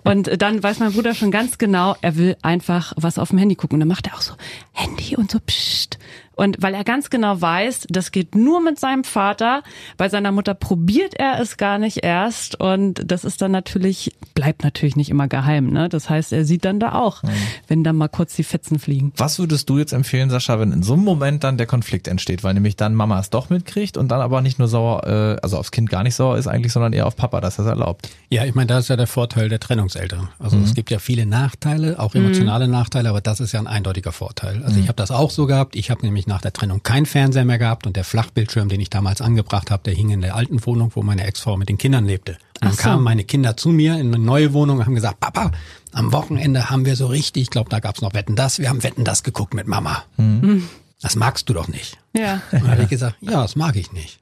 Und dann weiß mein Bruder schon ganz genau, er will einfach was auf dem Handy gucken. Und dann macht er auch so Handy und so psst. Und weil er ganz genau weiß, das geht nur mit seinem Vater. Bei seiner Mutter probiert er es gar nicht erst. Und das ist dann natürlich, bleibt natürlich nicht immer geheim. Ne? Das heißt, er sieht dann da auch, mhm. wenn da mal kurz die Fetzen fliegen. Was würdest du jetzt empfehlen, Sascha, wenn in so einem Moment dann der Konflikt entsteht? Weil nämlich dann Mama es doch mitkriegt und dann aber nicht nur sauer, äh, also aufs Kind gar nicht sauer ist eigentlich, sondern eher auf Papa, dass er es erlaubt. Ja, ich meine, das ist ja der Vorteil der Trennungseltern. Also mhm. es gibt ja viele Nachteile, auch emotionale mhm. Nachteile, aber das ist ja ein eindeutiger Vorteil. Also ich mhm. habe das auch so gehabt. Ich habe nämlich nach der Trennung keinen Fernseher mehr gehabt und der Flachbildschirm, den ich damals angebracht habe, der hing in der alten Wohnung, wo meine Ex-Frau mit den Kindern lebte. Und dann so. kamen meine Kinder zu mir in eine neue Wohnung und haben gesagt, Papa, am Wochenende haben wir so richtig, ich glaube, da gab's noch Wetten das, wir haben Wetten das geguckt mit Mama. Mhm. Das magst du doch nicht. Ja. Und dann habe ich gesagt, ja, das mag ich nicht.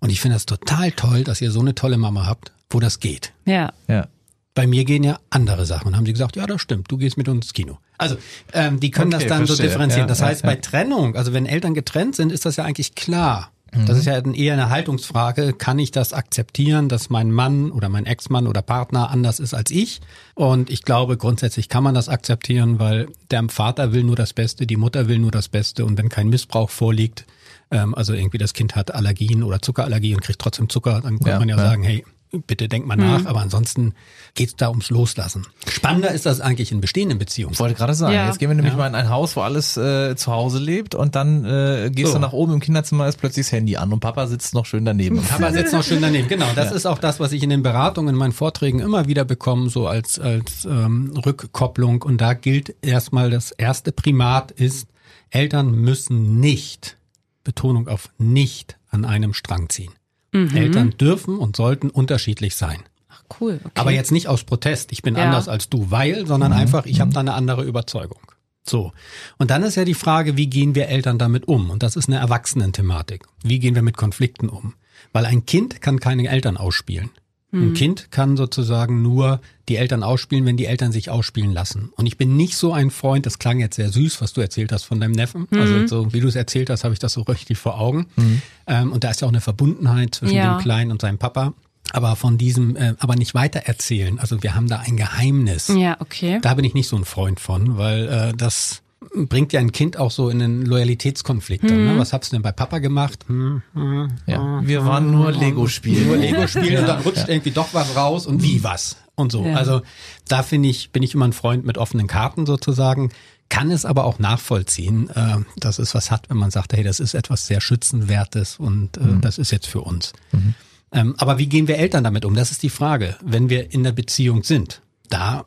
Und ich finde das total toll, dass ihr so eine tolle Mama habt, wo das geht. Ja. Ja. Bei mir gehen ja andere Sachen. Und haben sie gesagt, ja, das stimmt, du gehst mit uns ins Kino. Also ähm, die können okay, das dann verstehe. so differenzieren. Ja, das heißt, ja, bei Trennung, also wenn Eltern getrennt sind, ist das ja eigentlich klar. Mhm. Das ist ja eher eine Haltungsfrage. Kann ich das akzeptieren, dass mein Mann oder mein Ex-Mann oder Partner anders ist als ich? Und ich glaube, grundsätzlich kann man das akzeptieren, weil der Vater will nur das Beste, die Mutter will nur das Beste. Und wenn kein Missbrauch vorliegt, ähm, also irgendwie das Kind hat Allergien oder Zuckerallergie und kriegt trotzdem Zucker, dann kann man ja, sagen, hey, bitte denk mal nach, mhm. aber ansonsten geht's da ums Loslassen. Spannender ist das eigentlich in bestehenden Beziehungen. Ich wollte gerade sagen, ja. jetzt gehen wir nämlich ja. mal in ein Haus, wo alles äh, zu Hause lebt und dann äh, gehst so. du nach oben im Kinderzimmer, ist plötzlich das Handy an und Papa sitzt noch schön daneben. Und Papa sitzt noch schön daneben, genau. Das ja. ist auch das, was ich in den Beratungen, in meinen Vorträgen immer wieder bekomme, so als, als ähm, Rückkopplung. Und da gilt erstmal, das erste Primat ist, Eltern müssen nicht, Betonung auf nicht, an einem Strang ziehen. Mhm. Eltern dürfen und sollten unterschiedlich sein. Ach cool. Okay. Aber jetzt nicht aus Protest, ich bin ja. anders als du, weil, sondern mhm. einfach, ich habe mhm. da eine andere Überzeugung. So. Und dann ist ja die Frage, wie gehen wir Eltern damit um? Und das ist eine Erwachsenen-Thematik. Wie gehen wir mit Konflikten um? Weil ein Kind kann keine Eltern ausspielen. Ein mhm. Kind kann sozusagen nur die Eltern ausspielen, wenn die Eltern sich ausspielen lassen. Und ich bin nicht so ein Freund, das klang jetzt sehr süß, was du erzählt hast von deinem Neffen. Mhm. Also so wie du es erzählt hast, habe ich das so (laughs) richtig vor Augen. Mhm. Ähm, und da ist ja auch eine Verbundenheit zwischen ja. dem Kleinen und seinem Papa. Aber von diesem, äh, aber nicht weiter erzählen. Also wir haben da ein Geheimnis. Ja, okay. Da bin ich nicht so ein Freund von, weil äh, das bringt ja ein Kind auch so in einen Loyalitätskonflikt. Hm. Ne? Was du denn bei Papa gemacht? Hm, hm, ja, wir waren nur Lego spielen. Nur Lego spielen ja, und dann rutscht ja. irgendwie doch was raus und wie was und so. Ja. Also da finde ich, bin ich immer ein Freund mit offenen Karten sozusagen. Kann es aber auch nachvollziehen, äh, dass es was hat, wenn man sagt, hey, das ist etwas sehr schützenwertes und äh, mhm. das ist jetzt für uns. Mhm. Ähm, aber wie gehen wir Eltern damit um? Das ist die Frage. Wenn wir in der Beziehung sind, da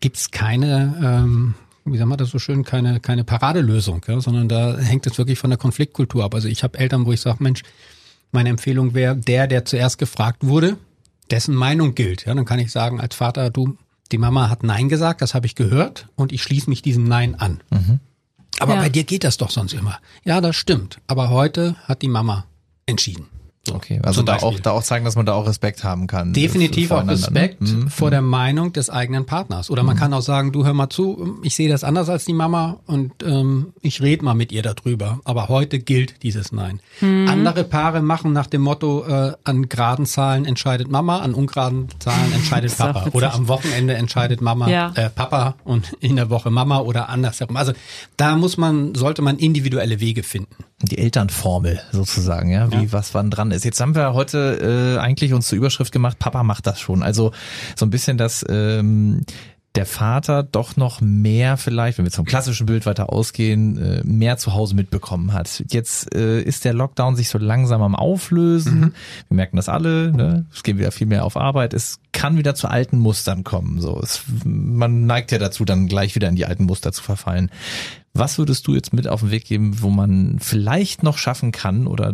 gibt's keine ähm, wie sagen wir das so schön, keine, keine Paradelösung, ja, sondern da hängt es wirklich von der Konfliktkultur ab. Also ich habe Eltern, wo ich sage, Mensch, meine Empfehlung wäre, der, der zuerst gefragt wurde, dessen Meinung gilt. Ja, dann kann ich sagen, als Vater, du, die Mama hat Nein gesagt, das habe ich gehört und ich schließe mich diesem Nein an. Mhm. Aber ja. bei dir geht das doch sonst immer. Ja, das stimmt. Aber heute hat die Mama entschieden. Okay, also da auch, da auch zeigen, dass man da auch Respekt haben kann. Definitiv auch Respekt mhm. vor der Meinung des eigenen Partners. Oder man mhm. kann auch sagen, du hör mal zu, ich sehe das anders als die Mama und ähm, ich rede mal mit ihr darüber. Aber heute gilt dieses Nein. Mhm. Andere Paare machen nach dem Motto, äh, an geraden Zahlen entscheidet Mama, an ungeraden Zahlen entscheidet (laughs) Papa. Oder am Wochenende entscheidet Mama, ja. äh, Papa und in der Woche Mama oder andersherum. Also da muss man, sollte man individuelle Wege finden. Die Elternformel sozusagen, ja, wie ja. was wann dran ist. Jetzt haben wir heute äh, eigentlich uns zur Überschrift gemacht, Papa macht das schon. Also so ein bisschen das ähm, der Vater doch noch mehr vielleicht, wenn wir zum klassischen Bild weiter ausgehen, äh, mehr zu Hause mitbekommen hat. Jetzt äh, ist der Lockdown sich so langsam am Auflösen. Mhm. Wir merken das alle. Ne? Es geht wieder viel mehr auf Arbeit. Es kann wieder zu alten Mustern kommen. So, es, man neigt ja dazu, dann gleich wieder in die alten Muster zu verfallen. Was würdest du jetzt mit auf den Weg geben, wo man vielleicht noch schaffen kann oder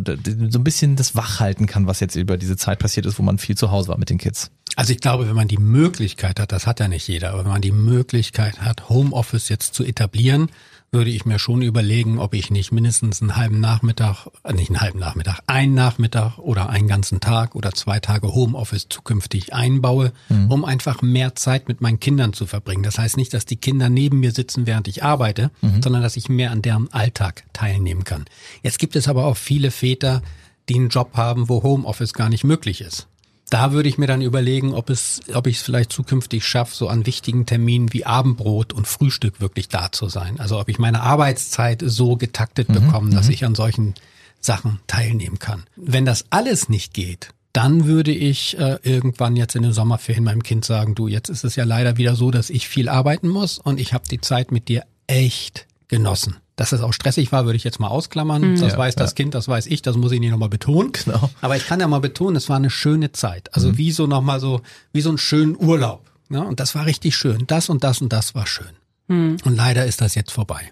so ein bisschen das wachhalten kann, was jetzt über diese Zeit passiert ist, wo man viel zu Hause war mit den Kids? Also ich glaube, wenn man die Möglichkeit hat, das hat ja nicht jeder, aber wenn man die Möglichkeit hat, Homeoffice jetzt zu etablieren, würde ich mir schon überlegen, ob ich nicht mindestens einen halben Nachmittag, äh, nicht einen halben Nachmittag, einen Nachmittag oder einen ganzen Tag oder zwei Tage Homeoffice zukünftig einbaue, mhm. um einfach mehr Zeit mit meinen Kindern zu verbringen. Das heißt nicht, dass die Kinder neben mir sitzen, während ich arbeite, mhm. sondern dass ich mehr an deren Alltag teilnehmen kann. Jetzt gibt es aber auch viele Väter, die einen Job haben, wo Homeoffice gar nicht möglich ist da würde ich mir dann überlegen, ob es, ob ich es vielleicht zukünftig schaffe, so an wichtigen Terminen wie Abendbrot und Frühstück wirklich da zu sein. Also ob ich meine Arbeitszeit so getaktet bekomme, dass ich an solchen Sachen teilnehmen kann. Wenn das alles nicht geht, dann würde ich äh, irgendwann jetzt in den Sommerferien meinem Kind sagen, du, jetzt ist es ja leider wieder so, dass ich viel arbeiten muss und ich habe die Zeit mit dir echt genossen. Dass es auch stressig war, würde ich jetzt mal ausklammern. Das Ja, weiß das ja. Kind, das weiß ich, das muss ich nicht nochmal betonen. Genau. Aber ich kann ja mal betonen, es war eine schöne Zeit. Also wie so nochmal so, wie so einen schönen Urlaub. Ja, und das war richtig schön. Das und das und das war schön. Und leider ist das jetzt vorbei.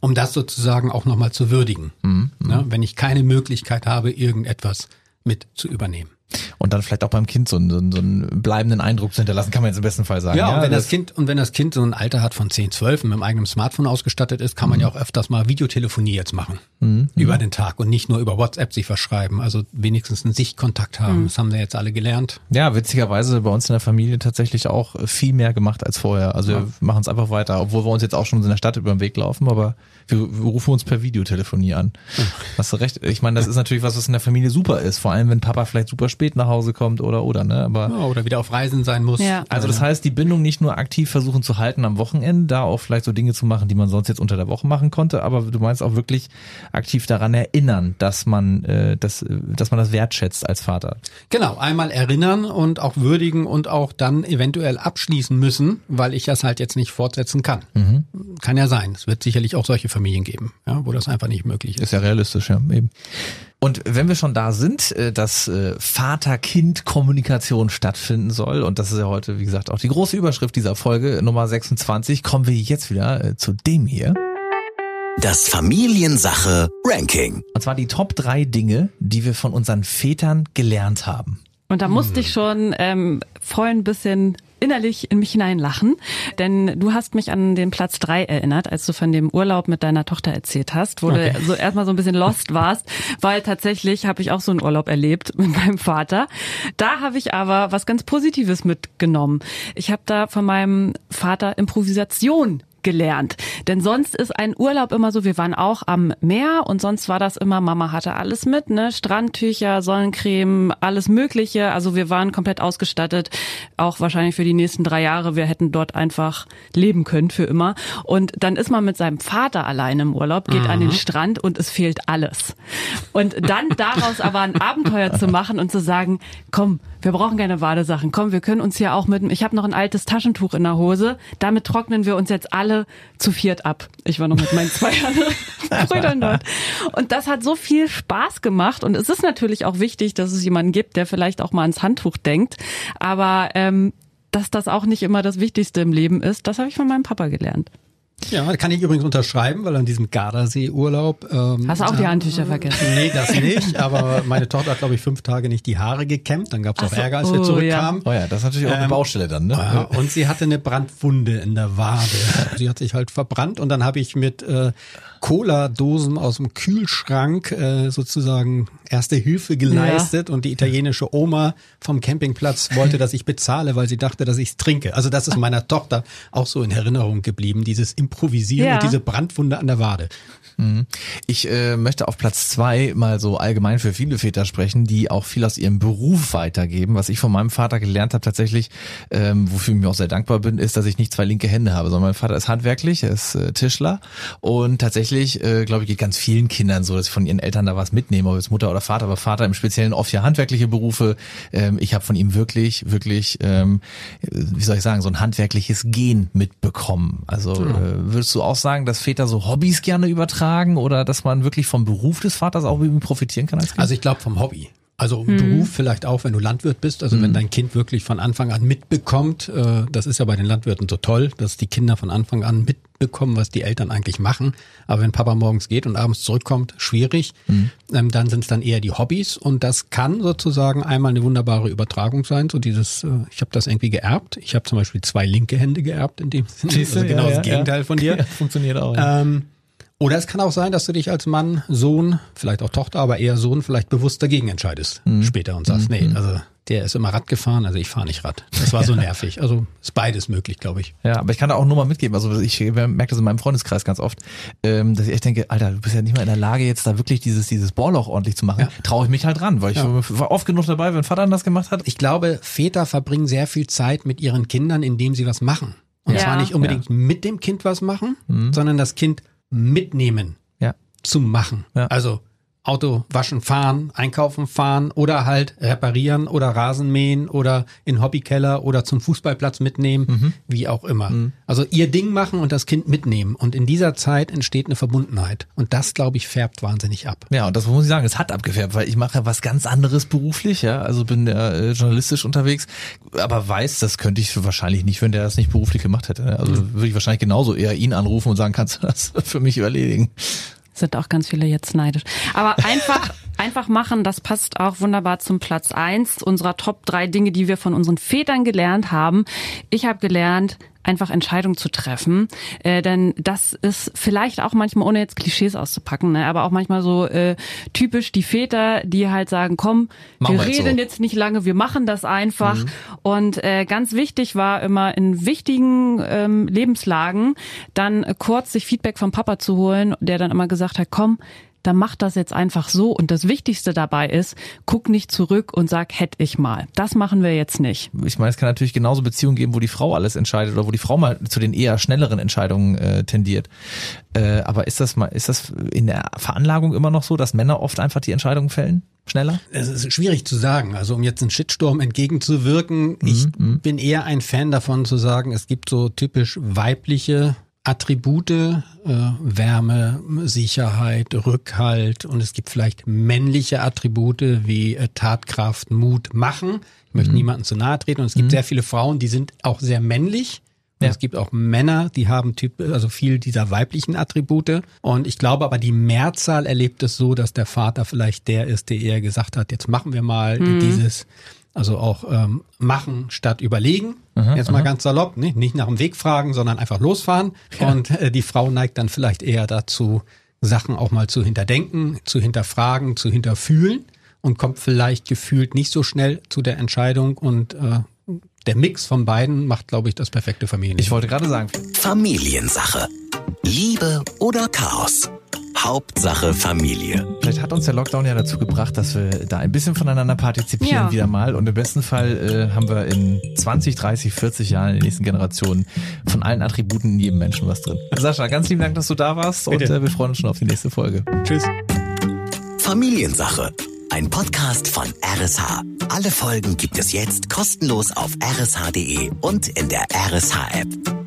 Um das sozusagen auch nochmal zu würdigen. Ja, wenn ich keine Möglichkeit habe, irgendetwas mit zu übernehmen. Und dann vielleicht auch beim Kind so einen, so einen, so einen bleibenden Eindruck zu hinterlassen, kann man jetzt im besten Fall sagen. Ja, und wenn das Kind und wenn das Kind so ein Alter hat von 10, 12 und mit einem eigenen Smartphone ausgestattet ist, kann man ja auch öfters mal Videotelefonie jetzt machen über den Tag und nicht nur über WhatsApp sich verschreiben. Also wenigstens einen Sichtkontakt haben. Das haben wir jetzt alle gelernt. Ja, witzigerweise bei uns in der Familie tatsächlich auch viel mehr gemacht als vorher. Also wir machen es einfach weiter, obwohl wir uns jetzt auch schon in der Stadt über den Weg laufen, aber wir, wir rufen uns per Videotelefonie an. Hast du recht. Ich meine, das ist natürlich was, was in der Familie super ist. Vor allem, wenn Papa vielleicht super spät nach Hause kommt oder oder, ne? Aber Ja, oder wieder auf Reisen sein muss. Ja. also das heißt, die Bindung nicht nur aktiv versuchen zu halten am Wochenende, da auch vielleicht so Dinge zu machen, die man sonst jetzt unter der Woche machen konnte, aber du meinst auch wirklich aktiv daran erinnern, dass man, äh, dass, äh, dass man das wertschätzt als Vater. Genau, einmal erinnern und auch würdigen und auch dann eventuell abschließen müssen, weil ich das halt jetzt nicht fortsetzen kann. Kann ja sein. Es wird sicherlich auch solche Familien geben, ja, wo das einfach nicht möglich ist. Ist ja realistisch, ja, eben. Und wenn wir schon da sind, äh, dass äh, Vater-Kind-Kommunikation stattfinden soll, und das ist ja heute, wie gesagt, auch die große Überschrift dieser Folge, Nummer 26, kommen wir jetzt wieder äh, zu dem hier. Das Familiensache Ranking. Und zwar die Top drei Dinge, die wir von unseren Vätern gelernt haben. Und da musste ich schon ähm, voll ein bisschen innerlich in mich hineinlachen, denn du hast mich an den Platz drei erinnert, als du von dem Urlaub mit deiner Tochter erzählt hast, wo Okay. du so erstmal so ein bisschen lost warst, weil tatsächlich habe ich auch so einen Urlaub erlebt mit meinem Vater. Da habe ich aber was ganz Positives mitgenommen. Ich habe da von meinem Vater Improvisation gelernt. Denn sonst ist ein Urlaub immer so, wir waren auch am Meer und sonst war das immer, Mama hatte alles mit, ne? Strandtücher, Sonnencreme, alles Mögliche. Also wir waren komplett ausgestattet, auch wahrscheinlich für die nächsten drei Jahre. Wir hätten dort einfach leben können für immer. Und dann ist man mit seinem Vater alleine im Urlaub, geht an den Strand und es fehlt alles. Und dann daraus aber ein Abenteuer zu machen und zu sagen, komm, wir brauchen keine Badesachen. Komm, wir können uns hier auch mit, ich habe noch ein altes Taschentuch in der Hose. Damit trocknen wir uns jetzt alle zu viert ab. Ich war noch mit meinen zwei anderen (laughs) Brüdern dort. Und das hat so viel Spaß gemacht. Und es ist natürlich auch wichtig, dass es jemanden gibt, der vielleicht auch mal ans Handtuch denkt. Aber ähm, dass das auch nicht immer das Wichtigste im Leben ist, das habe ich von meinem Papa gelernt. Ja, kann ich übrigens unterschreiben, weil an diesem Gardasee-Urlaub. Ähm, Hast du auch die Handtücher vergessen? Nee, das nicht, aber meine Tochter hat, glaube ich, fünf Tage nicht die Haare gekämmt. Dann gab es auch so, Ärger, als wir oh, zurückkamen. Oh ja, das ist natürlich auch eine Ähm, Baustelle dann, ne? Ja, und sie hatte eine Brandwunde in der Wade. Sie hat sich halt verbrannt und dann habe ich mit äh, Cola-Dosen aus dem Kühlschrank äh, sozusagen erste Hilfe geleistet und die italienische Oma vom Campingplatz wollte, dass ich bezahle, weil sie dachte, dass ich trinke. Also das ist meiner Tochter auch so in Erinnerung geblieben, dieses Improvisieren Ja. und diese Brandwunde an der Wade. Ich äh, möchte auf Platz zwei mal so allgemein für viele Väter sprechen, die auch viel aus ihrem Beruf weitergeben. Was ich von meinem Vater gelernt habe tatsächlich, ähm, wofür ich mir auch sehr dankbar bin, ist, dass ich nicht zwei linke Hände habe, sondern mein Vater ist handwerklich, er ist äh, Tischler und tatsächlich, äh, glaube ich, geht ganz vielen Kindern so, dass sie von ihren Eltern da was mitnehmen, ob jetzt Mutter oder Vater, aber Vater im Speziellen oft ja handwerkliche Berufe. Ähm, ich habe von ihm wirklich, wirklich, ähm, wie soll ich sagen, so ein handwerkliches Gen mitbekommen. Also äh, würdest du auch sagen, dass Väter so Hobbys gerne übertragen oder dass man wirklich vom Beruf des Vaters auch profitieren kann als Kind? Also ich glaube vom Hobby. Also Beruf vielleicht auch, wenn du Landwirt bist. Also wenn dein Kind wirklich von Anfang an mitbekommt, äh, das ist ja bei den Landwirten so toll, dass die Kinder von Anfang an mitbekommen, was die Eltern eigentlich machen. Aber wenn Papa morgens geht und abends zurückkommt, schwierig. Ähm, dann sind es dann eher die Hobbys und das kann sozusagen einmal eine wunderbare Übertragung sein. So dieses, äh, ich habe das irgendwie geerbt. Ich habe zum Beispiel zwei linke Hände geerbt in dem Sinne. Also genau Ja, das ja, Gegenteil ja. von dir. (laughs) Funktioniert auch. Ähm, oder es kann auch sein, dass du dich als Mann, Sohn, vielleicht auch Tochter, aber eher Sohn, vielleicht bewusst dagegen entscheidest Mhm. später und sagst, nee, also der ist immer Rad gefahren, also ich fahre nicht Rad. Das war so (laughs) nervig. Also ist beides möglich, glaube ich. Ja, aber ich kann da auch nur mal mitgeben. Also ich merke das in meinem Freundeskreis ganz oft, ähm, dass ich echt denke, Alter, du bist ja nicht mal in der Lage, jetzt da wirklich dieses, dieses Bohrloch ordentlich zu machen. Ja. Traue ich mich halt ran, weil ich ja. war oft genug dabei, wenn Vater das gemacht hat. Ich glaube, Väter verbringen sehr viel Zeit mit ihren Kindern, indem sie was machen. Und ja. zwar nicht unbedingt mit dem Kind was machen, mhm. sondern das Kind mitnehmen ja. zu machen. Ja. Also Auto waschen, fahren, einkaufen fahren oder halt reparieren oder Rasenmähen oder in Hobbykeller oder zum Fußballplatz mitnehmen, mhm. wie auch immer. Mhm. Also ihr Ding machen und das Kind mitnehmen. Und in dieser Zeit entsteht eine Verbundenheit. Und das, glaube ich, färbt wahnsinnig ab. Ja, und das muss ich sagen, es hat abgefärbt, weil ich mache was ganz anderes beruflich, ja. Also bin äh, journalistisch unterwegs, aber weiß, das könnte ich wahrscheinlich nicht, wenn der das nicht beruflich gemacht hätte. Ne? Also mhm. würde ich wahrscheinlich genauso eher ihn anrufen und sagen, (laughs) kannst du das für mich überledigen sind auch ganz viele jetzt neidisch. Aber (laughs) einfach, einfach machen, das passt auch wunderbar zum Platz eins unserer Top drei Dinge, die wir von unseren Vätern gelernt haben. Ich habe gelernt, einfach Entscheidungen zu treffen. Äh, denn das ist vielleicht auch manchmal, ohne jetzt Klischees auszupacken, ne, aber auch manchmal so äh, typisch die Väter, die halt sagen, komm, machen wir, reden so. jetzt nicht lange, wir machen das einfach. Mhm. Und äh, ganz wichtig war immer in wichtigen ähm, Lebenslagen dann kurz sich Feedback vom Papa zu holen, der dann immer gesagt hat, komm, dann mach das jetzt einfach so. Und das Wichtigste dabei ist, guck nicht zurück und sag, hätte ich mal. Das machen wir jetzt nicht. Ich meine, es kann natürlich genauso Beziehungen geben, wo die Frau alles entscheidet oder wo die Frau mal zu den eher schnelleren Entscheidungen äh, tendiert. Äh, aber ist das mal, ist das in der Veranlagung immer noch so, dass Männer oft einfach die Entscheidungen fällen? Schneller? Es ist schwierig zu sagen. Also um jetzt einen Shitstorm entgegenzuwirken, mhm, ich mhm. bin eher ein Fan davon zu sagen, es gibt so typisch weibliche Attribute, äh, Wärme, Sicherheit, Rückhalt und es gibt vielleicht männliche Attribute wie äh, Tatkraft, Mut, Machen. Ich möchte mhm. niemandem zu nahe treten und es gibt mhm. sehr viele Frauen, die sind auch sehr männlich. Ja. Es gibt auch Männer, die haben Typ, also viel dieser weiblichen Attribute. Und ich glaube aber, die Mehrzahl erlebt es so, dass der Vater vielleicht der ist, der eher gesagt hat, jetzt machen wir mal mhm. dieses also auch ähm, machen statt überlegen. Aha, Jetzt mal aha. ganz salopp, nicht, nicht nach dem Weg fragen, sondern einfach losfahren. (laughs) Ja. Und äh, die Frau neigt dann vielleicht eher dazu, Sachen auch mal zu hinterdenken, zu hinterfragen, zu hinterfühlen und kommt vielleicht gefühlt nicht so schnell zu der Entscheidung und äh, der Mix von beiden macht, glaube ich, das perfekte Familienleben. Ich wollte gerade sagen. Familiensache. Liebe oder Chaos? Hauptsache Familie. Vielleicht hat uns der Lockdown ja dazu gebracht, dass wir da ein bisschen voneinander partizipieren ja. wieder mal. Und im besten Fall äh, haben wir in 20, 30, 40 Jahren in den nächsten Generationen von allen Attributen in jedem Menschen was drin. Sascha, ganz lieben Dank, dass du da warst Bitte. und äh, wir freuen uns schon auf die nächste Folge. Tschüss. Familiensache. Ein Podcast von RSH. Alle Folgen gibt es jetzt kostenlos auf rsh.de und in der RSH-App.